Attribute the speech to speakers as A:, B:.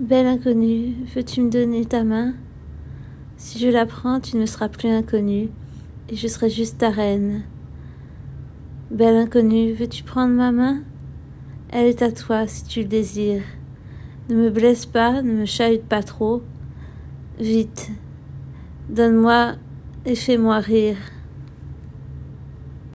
A: Belle inconnue, veux-tu me donner ta main? Si je la prends, tu ne seras plus inconnue, et je serai juste ta reine. Belle inconnue, veux-tu prendre ma main? Elle est à toi si tu le désires. Ne me blesse pas, ne me chahute pas trop. Vite, donne-moi et fais-moi rire.